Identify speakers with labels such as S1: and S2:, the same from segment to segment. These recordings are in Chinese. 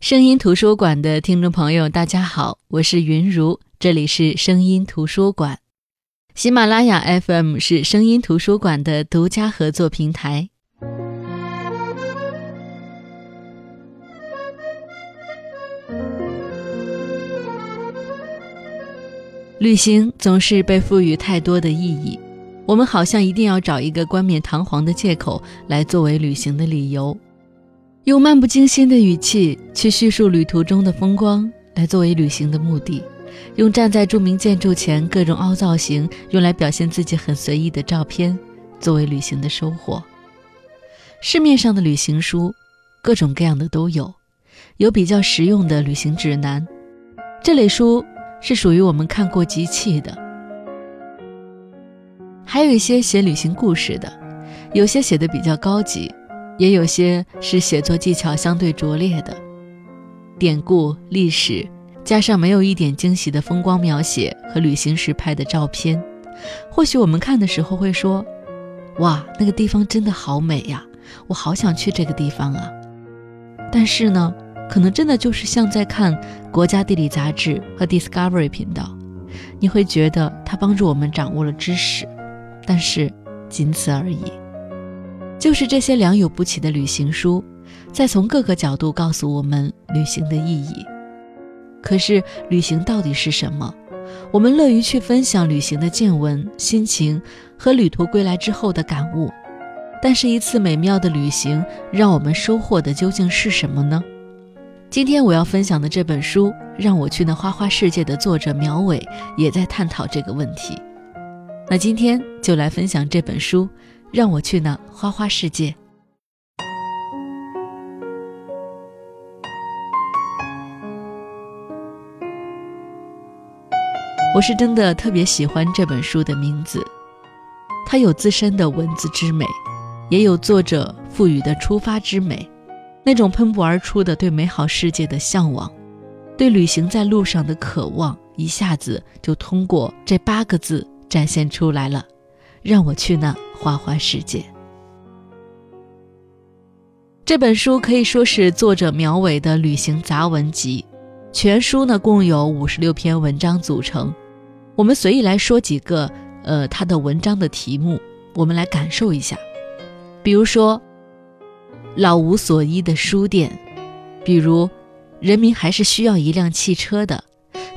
S1: 声音图书馆的听众朋友，大家好，我是云如，这里是声音图书馆。喜马拉雅 FM 是声音图书馆的独家合作平台。旅行总是被赋予太多的意义，我们好像一定要找一个冠冕堂皇的借口来作为旅行的理由。用漫不经心的语气去叙述旅途中的风光，来作为旅行的目的；用站在著名建筑前各种凹造型，用来表现自己很随意的照片，作为旅行的收获。市面上的旅行书，各种各样的都有，有比较实用的旅行指南，这类书是属于我们看过即弃的；还有一些写旅行故事的，有些写的比较高级。也有些是写作技巧相对拙劣的典故、历史，加上没有一点惊喜的风光描写和旅行时拍的照片。或许我们看的时候会说：“哇，那个地方真的好美呀，我好想去这个地方啊。”但是呢，可能真的就是像在看《国家地理》杂志和 Discovery 频道，你会觉得它帮助我们掌握了知识，但是仅此而已。就是这些良莠不齐的旅行书，在从各个角度告诉我们旅行的意义。可是，旅行到底是什么？我们乐于去分享旅行的见闻、心情和旅途归来之后的感悟。但是，一次美妙的旅行，让我们收获的究竟是什么呢？今天我要分享的这本书《让我去那花花世界》的作者苗伟也在探讨这个问题。那今天就来分享这本书。让我去那花花世界。我是真的特别喜欢这本书的名字，它有自身的文字之美，也有作者赋予的出发之美，那种喷薄而出的对美好世界的向往，对旅行在路上的渴望，一下子就通过这八个字展现出来了。让我去那。花花世界这本书可以说是作者苗伟的旅行杂文集，全书呢共有五十六篇文章组成。我们随意来说几个，呃，他的文章的题目，我们来感受一下。比如说，老无所依的书店；比如，人民还是需要一辆汽车的；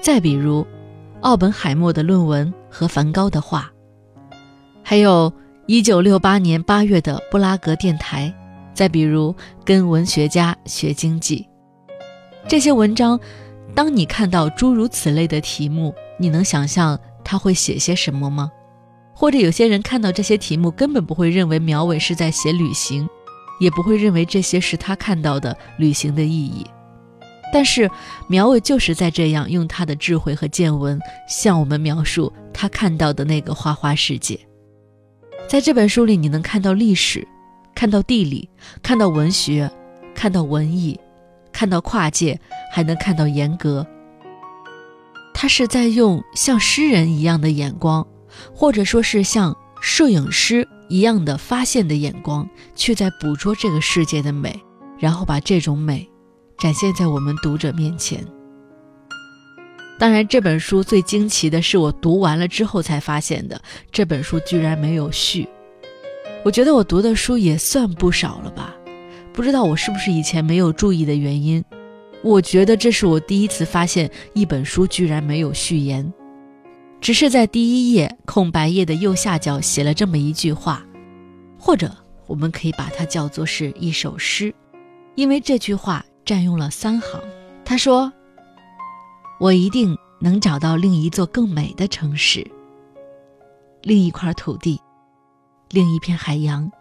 S1: 再比如，奥本海默的论文和梵高的画；还有。一九六八年八月的布拉格电台，再比如跟文学家学经济，这些文章，当你看到诸如此类的题目，你能想象他会写些什么吗？或者有些人看到这些题目，根本不会认为苗伟是在写旅行，也不会认为这些是他看到的旅行的意义。但是苗伟就是在这样用他的智慧和见闻，向我们描述他看到的那个花花世界。在这本书里，你能看到历史，看到地理，看到文学，看到文艺，看到跨界，还能看到严格。他是在用像诗人一样的眼光，或者说是像摄影师一样的发现的眼光，去在捕捉这个世界的美，然后把这种美展现在我们读者面前。当然，这本书最惊奇的是，我读完了之后才发现的，这本书居然没有序。我觉得我读的书也算不少了吧，不知道我是不是以前没有注意的原因。我觉得这是我第一次发现一本书居然没有序言，只是在第一页空白页的右下角写了这么一句话，或者我们可以把它叫做是一首诗，因为这句话占用了三行。他说。我一定能找到另一座更美的城市，另一块土地，另一片海洋。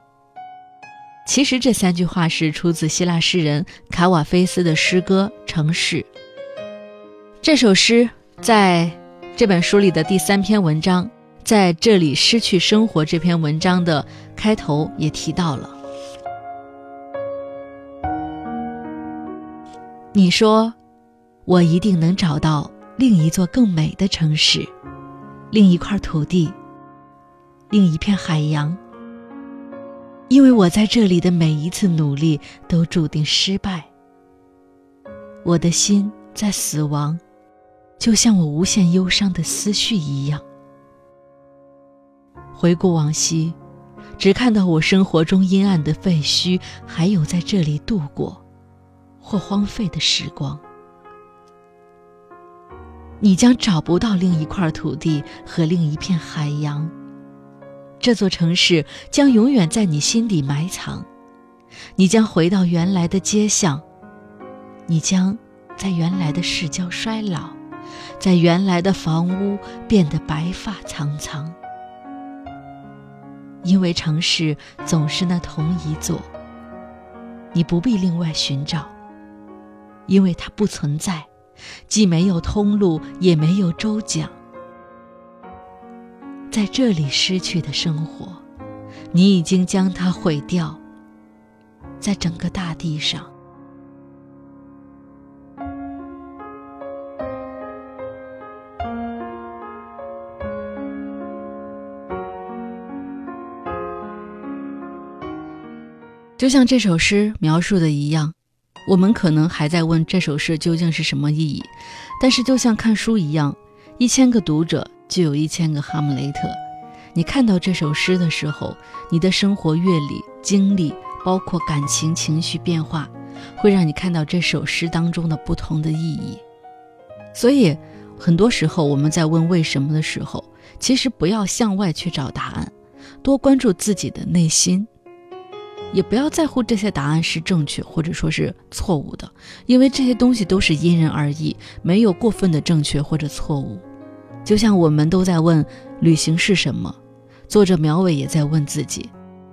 S1: 其实这三句话是出自希腊诗人卡瓦菲斯的诗歌《城市》。这首诗在这本书里的第三篇文章，在这里失去生活这篇文章的开头也提到了。你说。我一定能找到另一座更美的城市，另一块土地，另一片海洋。因为我在这里的每一次努力都注定失败。我的心在死亡，就像我无限忧伤的思绪一样。回顾往昔，只看到我生活中阴暗的废墟，还有在这里度过或荒废的时光。你将找不到另一块土地和另一片海洋。这座城市将永远在你心底埋藏。你将回到原来的街巷，你将在原来的市郊衰老，在原来的房屋变得白发苍苍。因为城市总是那同一座，你不必另外寻找，因为它不存在。既没有通路，也没有周讲。在这里失去的生活，你已经将它毁掉。在整个大地上，就像这首诗描述的一样。我们可能还在问这首诗究竟是什么意义，但是就像看书一样，一千个读者就有一千个哈姆雷特。你看到这首诗的时候，你的生活阅历、经历，包括感情、情绪变化，会让你看到这首诗当中的不同的意义。所以，很多时候我们在问为什么的时候，其实不要向外去找答案，多关注自己的内心。也不要在乎这些答案是正确或者说是错误的，因为这些东西都是因人而异，没有过分的正确或者错误。就像我们都在问旅行是什么，作者苗伟也在问自己，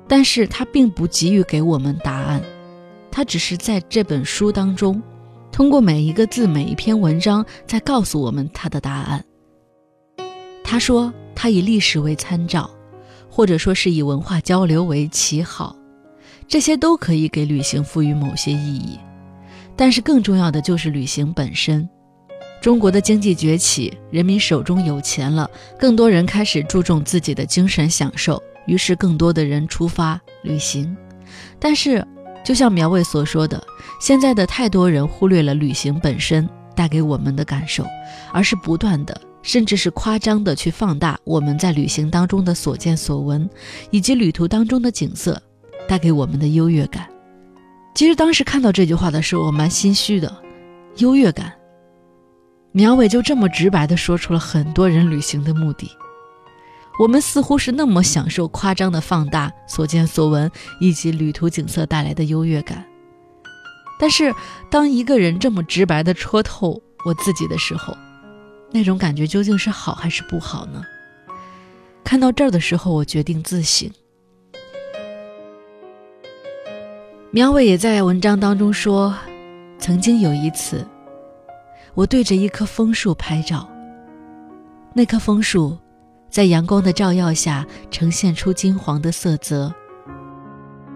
S1: 但是他并不急于给我们答案，他只是在这本书当中，通过每一个字、每一篇文章，在告诉我们他的答案。他说他以历史为参照，或者说是以文化交流为旗号。这些都可以给旅行赋予某些意义，但是更重要的就是旅行本身。中国的经济崛起，人民手中有钱了，更多人开始注重自己的精神享受，于是更多的人出发旅行。但是，就像苗伟所说的，现在的太多人忽略了旅行本身带给我们的感受，而是不断的，甚至是夸张的去放大我们在旅行当中的所见所闻，以及旅途当中的景色。带给我们的优越感，其实当时看到这句话的时候，我蛮心虚的。优越感，苗伟就这么直白地说出了很多人旅行的目的。我们似乎是那么享受夸张的放大所见所闻以及旅途景色带来的优越感，但是当一个人这么直白地戳透我自己的时候，那种感觉究竟是好还是不好呢？看到这儿的时候，我决定自省。苗伟也在文章当中说：“曾经有一次，我对着一棵枫树拍照。那棵枫树在阳光的照耀下呈现出金黄的色泽，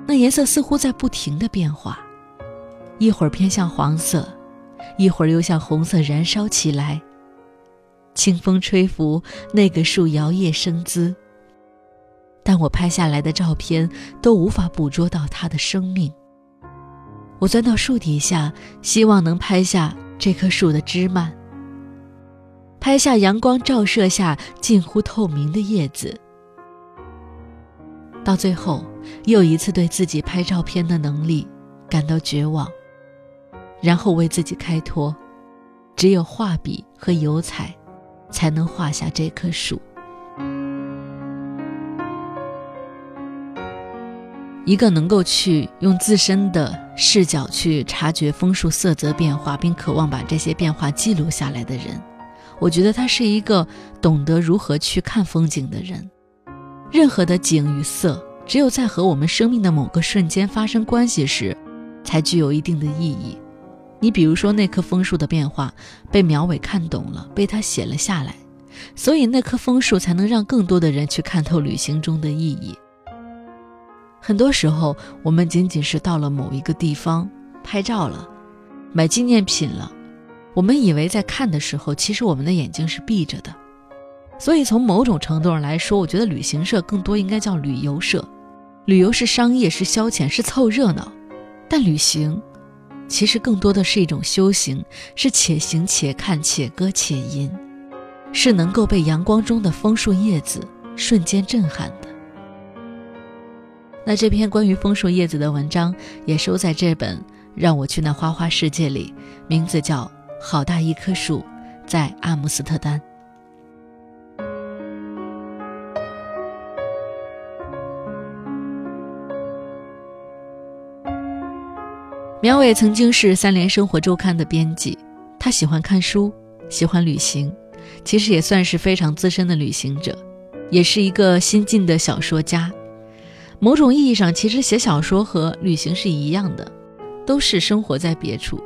S1: 那颜色似乎在不停的变化，一会儿偏向黄色，一会儿又向红色燃烧起来。清风吹拂，那个树摇曳生姿，但我拍下来的照片都无法捕捉到它的生命。”我钻到树底下，希望能拍下这棵树的枝蔓，拍下阳光照射下近乎透明的叶子。到最后，又一次对自己拍照片的能力感到绝望，然后为自己开脱：只有画笔和油彩，才能画下这棵树。一个能够去用自身的视角去察觉枫树色泽变化，并渴望把这些变化记录下来的人，我觉得他是一个懂得如何去看风景的人。任何的景与色，只有在和我们生命的某个瞬间发生关系时，才具有一定的意义。你比如说那棵枫树的变化，被苗伟看懂了，被他写了下来，所以那棵枫树才能让更多的人去看透旅行中的意义。很多时候，我们仅仅是到了某一个地方拍照了，买纪念品了。我们以为在看的时候，其实我们的眼睛是闭着的。所以，从某种程度上来说，我觉得旅行社更多应该叫旅游社。旅游是商业，是消遣，是凑热闹。但旅行，其实更多的是一种修行，是且行且看且歌且吟，是能够被阳光中的枫树叶子瞬间震撼的。那这篇关于枫树叶子的文章也收在这本《让我去那花花世界》里，名字叫《好大一棵树在阿姆斯特丹》。苗伟曾经是三联生活周刊的编辑，他喜欢看书，喜欢旅行，其实也算是非常资深的旅行者，也是一个新晋的小说家。某种意义上，其实写小说和旅行是一样的，都是生活在别处。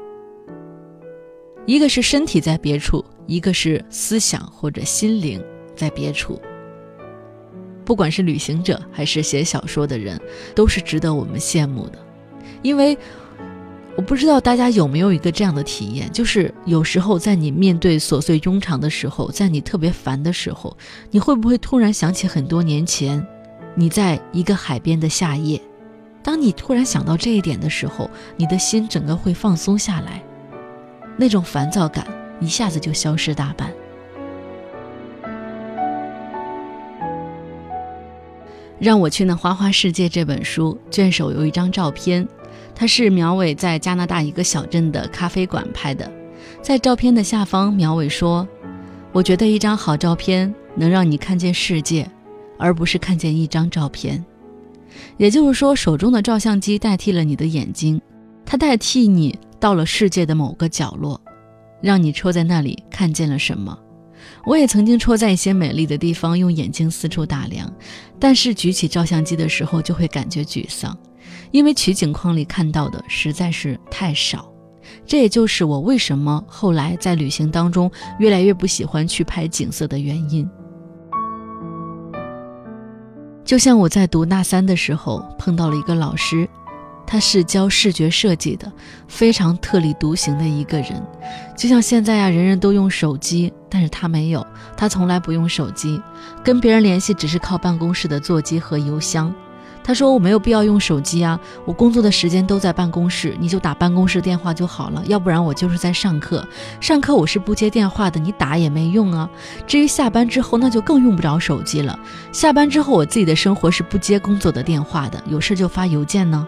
S1: 一个是身体在别处，一个是思想或者心灵在别处。不管是旅行者还是写小说的人，都是值得我们羡慕的，因为。我不知道大家有没有一个这样的体验，就是有时候在你面对琐碎庸常的时候，在你特别烦的时候，你会不会突然想起很多年前，你在一个海边的夏夜？当你突然想到这一点的时候，你的心整个会放松下来，那种烦躁感一下子就消失大半。让我去那花花世界这本书卷首有一张照片。它是苗伟在加拿大一个小镇的咖啡馆拍的，在照片的下方，苗伟说：“我觉得一张好照片能让你看见世界，而不是看见一张照片。也就是说，手中的照相机代替了你的眼睛，它代替你到了世界的某个角落，让你戳在那里看见了什么。我也曾经戳在一些美丽的地方，用眼睛四处打量，但是举起照相机的时候就会感觉沮丧。”因为取景框里看到的实在是太少，这也就是我为什么后来在旅行当中越来越不喜欢去拍景色的原因。就像我在读大三的时候碰到了一个老师，他是教视觉设计的，非常特立独行的一个人。就像现在呀，人人都用手机，但是他没有，他从来不用手机，跟别人联系只是靠办公室的座机和邮箱。他说：“我没有必要用手机啊，我工作的时间都在办公室，你就打办公室电话就好了。要不然我就是在上课，上课我是不接电话的，你打也没用啊。至于下班之后，那就更用不着手机了。下班之后，我自己的生活是不接工作的电话的，有事就发邮件呢。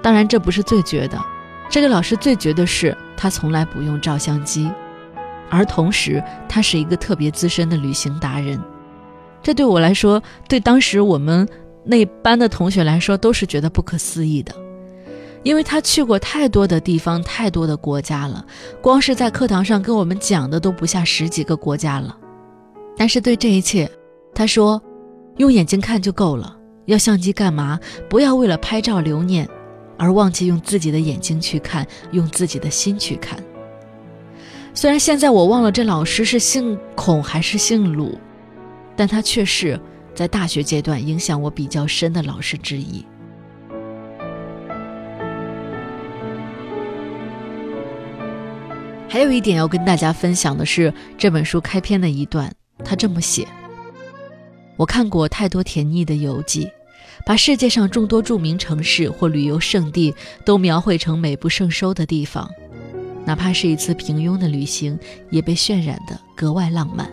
S1: 当然，这不是最绝的，这个老师最绝的是他从来不用照相机，而同时他是一个特别资深的旅行达人。这对我来说，对当时我们。”那班的同学来说都是觉得不可思议的，因为他去过太多的地方、太多的国家了，光是在课堂上跟我们讲的都不下十几个国家了。但是对这一切，他说，用眼睛看就够了，要相机干嘛？不要为了拍照留念，而忘记用自己的眼睛去看，用自己的心去看。虽然现在我忘了这老师是姓孔还是姓鲁，但他却是。在大学阶段影响我比较深的老师之一。还有一点要跟大家分享的是，这本书开篇的一段，他这么写：“我看过太多甜腻的游记，把世界上众多著名城市或旅游胜地都描绘成美不胜收的地方，哪怕是一次平庸的旅行，也被渲染的格外浪漫。”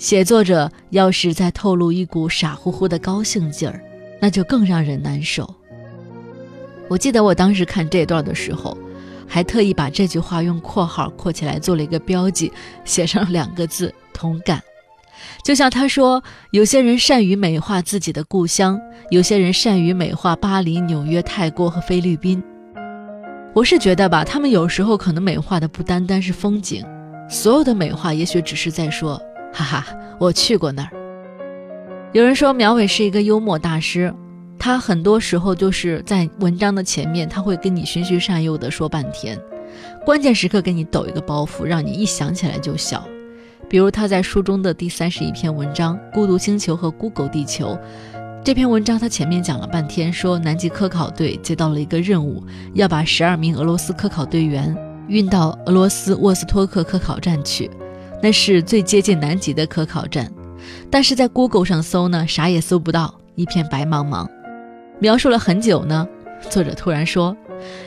S1: 写作者要是再透露一股傻乎乎的高兴劲儿，那就更让人难受。我记得我当时看这段的时候，还特意把这句话用括号括起来做了一个标记，写上两个字“同感”。就像他说，有些人善于美化自己的故乡，有些人善于美化巴黎、纽约、泰国和菲律宾。我是觉得吧，他们有时候可能美化的不单单是风景，所有的美化也许只是在说。哈哈，我去过那儿。有人说苗伟是一个幽默大师，他很多时候就是在文章的前面，他会跟你循循善诱的说半天，关键时刻给你抖一个包袱，让你一想起来就笑。比如他在书中的第三十一篇文章《孤独星球和 Google 地球》这篇文章，他前面讲了半天，说南极科考队接到了一个任务，要把十二名俄罗斯科考队员运到俄罗斯沃斯托克科考站去。那是最接近南极的科考站，但是在 Google 上搜呢，啥也搜不到，一片白茫茫。描述了很久呢，作者突然说：“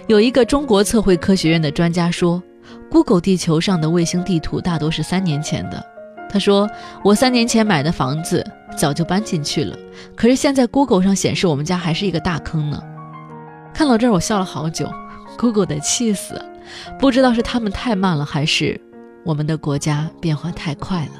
S1: 有一个中国测绘科学院的专家说，Google 地球上的卫星地图大多是三年前的。他说：“我三年前买的房子早就搬进去了，可是现在 Google 上显示我们家还是一个大坑呢。”看到这儿，我笑了好久。Google 得气死，不知道是他们太慢了，还是我们的国家变化太快了。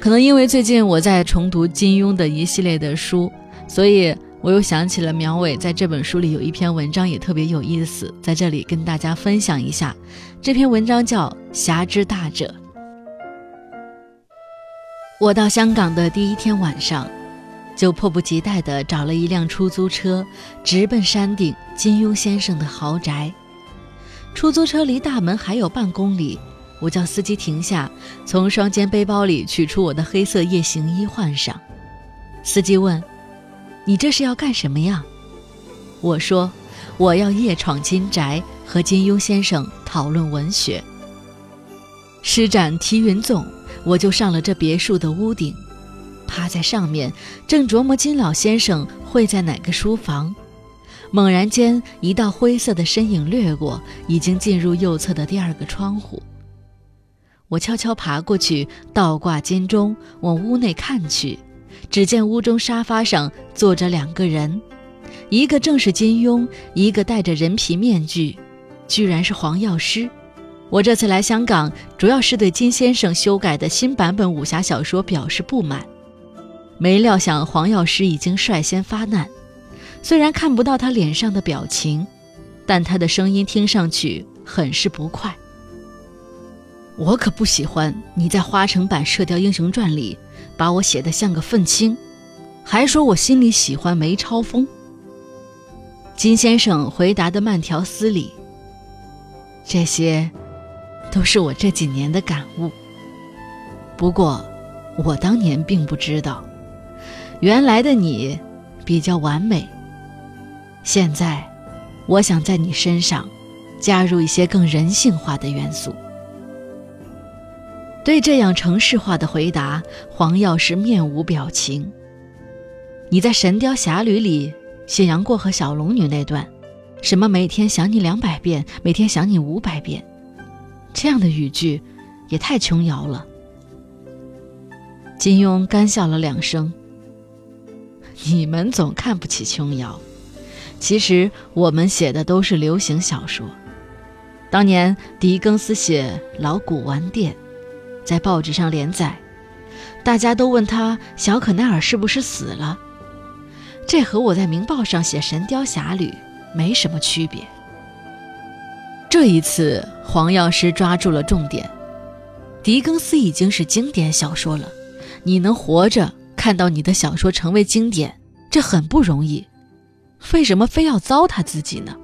S1: 可能因为最近我在重读金庸的一系列的书，所以我又想起了苗伟在这本书里有一篇文章也特别有意思，在这里跟大家分享一下。这篇文章叫《侠之大者》。我到香港的第一天晚上，就迫不及待地找了一辆出租车，直奔山顶金庸先生的豪宅。出租车离大门还有半公里。我叫司机停下，从双肩背包里取出我的黑色夜行衣换上。司机问：“你这是要干什么呀？”我说：“我要夜闯金宅，和金庸先生讨论文学。”施展提云纵，我就上了这别墅的屋顶，趴在上面，正琢磨金老先生会在哪个书房。猛然间，一道灰色的身影掠过，已经进入右侧的第二个窗户。我悄悄爬过去，倒挂金钟，往屋内看去，只见屋中沙发上坐着两个人，一个正是金庸，一个戴着人皮面具，居然是黄药师。我这次来香港，主要是对金先生修改的新版本武侠小说表示不满，没料想黄药师已经率先发难。虽然看不到他脸上的表情，但他的声音听上去很是不快。我可不喜欢你在花城版《射雕英雄传》里把我写得像个愤青，还说我心里喜欢梅超风。金先生回答的慢条斯理。这些，都是我这几年的感悟。不过，我当年并不知道，原来的你比较完美。现在，我想在你身上加入一些更人性化的元素。对这样程式化的回答，黄药师面无表情。你在《神雕侠侣》里写杨过和小龙女那段，什么每天想你两百遍，每天想你五百遍，这样的语句也太琼瑶了。金庸干笑了两声。你们总看不起琼瑶，其实我们写的都是流行小说。当年狄更斯写《老古玩店》。在报纸上连载，大家都问他小可奈尔是不是死了？这和我在《明报》上写《神雕侠侣》没什么区别。这一次，黄药师抓住了重点。狄更斯已经是经典小说了，你能活着看到你的小说成为经典，这很不容易。为什么非要糟蹋自己呢？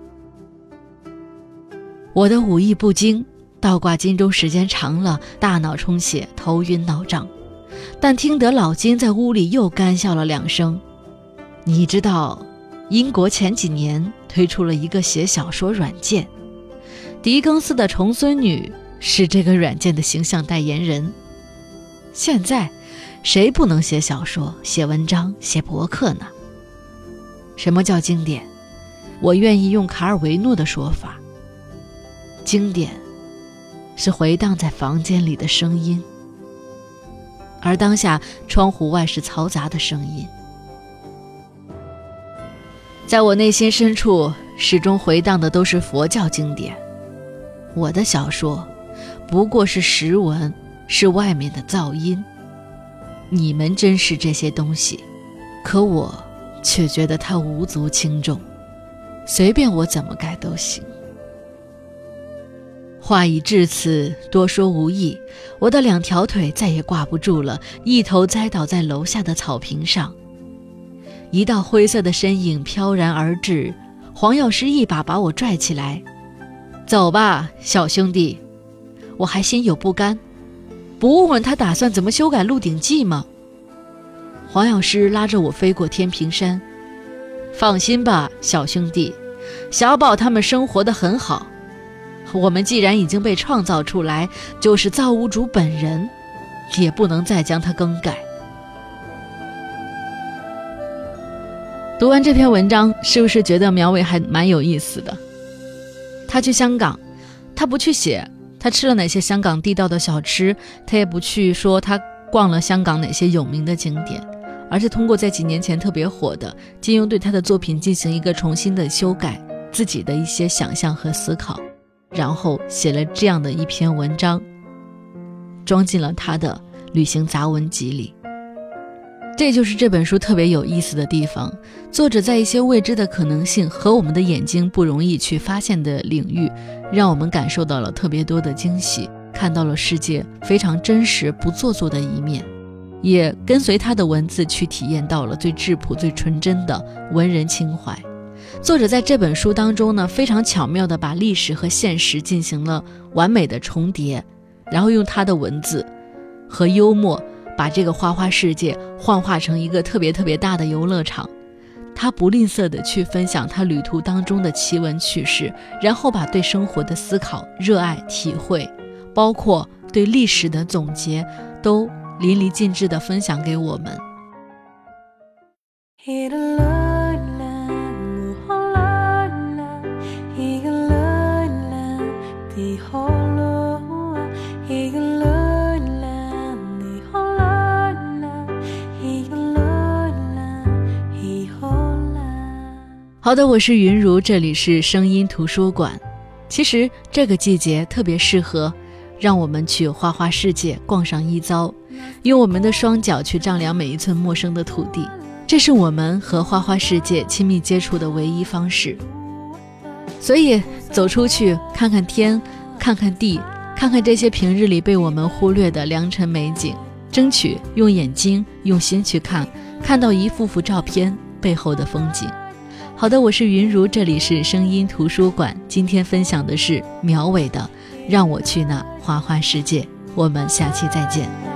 S1: 我的武艺不精。倒挂金钟时间长了，大脑充血，头晕脑胀。但听得老金在屋里又干笑了两声。你知道，英国前几年推出了一个写小说软件，狄更斯的重孙女是这个软件的形象代言人。现在，谁不能写小说、写文章、写博客呢？什么叫经典？我愿意用卡尔维诺的说法：经典。是回荡在房间里的声音，而当下窗户外是嘈杂的声音。在我内心深处，始终回荡的都是佛教经典。我的小说，不过是实文，是外面的噪音。你们珍视这些东西，可我却觉得它无足轻重，随便我怎么改都行。话已至此，多说无益。我的两条腿再也挂不住了，一头栽倒在楼下的草坪上。一道灰色的身影飘然而至，黄药师一把把我拽起来：“走吧，小兄弟。”我还心有不甘，不问问他打算怎么修改《鹿鼎记》吗？黄药师拉着我飞过天平山：“放心吧，小兄弟，小宝他们生活的很好。”我们既然已经被创造出来，就是造物主本人，也不能再将它更改。读完这篇文章，是不是觉得苗伟还蛮有意思的？他去香港，他不去写他吃了哪些香港地道的小吃，他也不去说他逛了香港哪些有名的景点，而是通过在几年前特别火的金庸对他的作品进行一个重新的修改，自己的一些想象和思考，然后写了这样的一篇文章，装进了他的旅行杂文集里。这就是这本书特别有意思的地方。作者在一些未知的可能性和我们的眼睛不容易去发现的领域，让我们感受到了特别多的惊喜，看到了世界非常真实、不做作的一面，也跟随他的文字去体验到了最质朴、最纯真的文人情怀。作者在这本书当中呢，非常巧妙地把历史和现实进行了完美的重叠，然后用他的文字和幽默。把这个花花世界幻化成一个特别特别大的游乐场，他不吝啬的去分享他旅途当中的奇闻趣事，然后把对生活的思考、热爱、体会，包括对历史的总结，都淋漓尽致的分享给我们。好的，我是云如，这里是声音图书馆。其实这个季节特别适合，让我们去花花世界逛上一遭，用我们的双脚去丈量每一寸陌生的土地，这是我们和花花世界亲密接触的唯一方式。所以走出去看看天，看看地，看看这些平日里被我们忽略的良辰美景，争取用眼睛用心去看，看到一幅幅照片背后的风景。好的，我是云如，这里是声音图书馆。今天分享的是苗伟的《让我去那花花世界》，我们下期再见。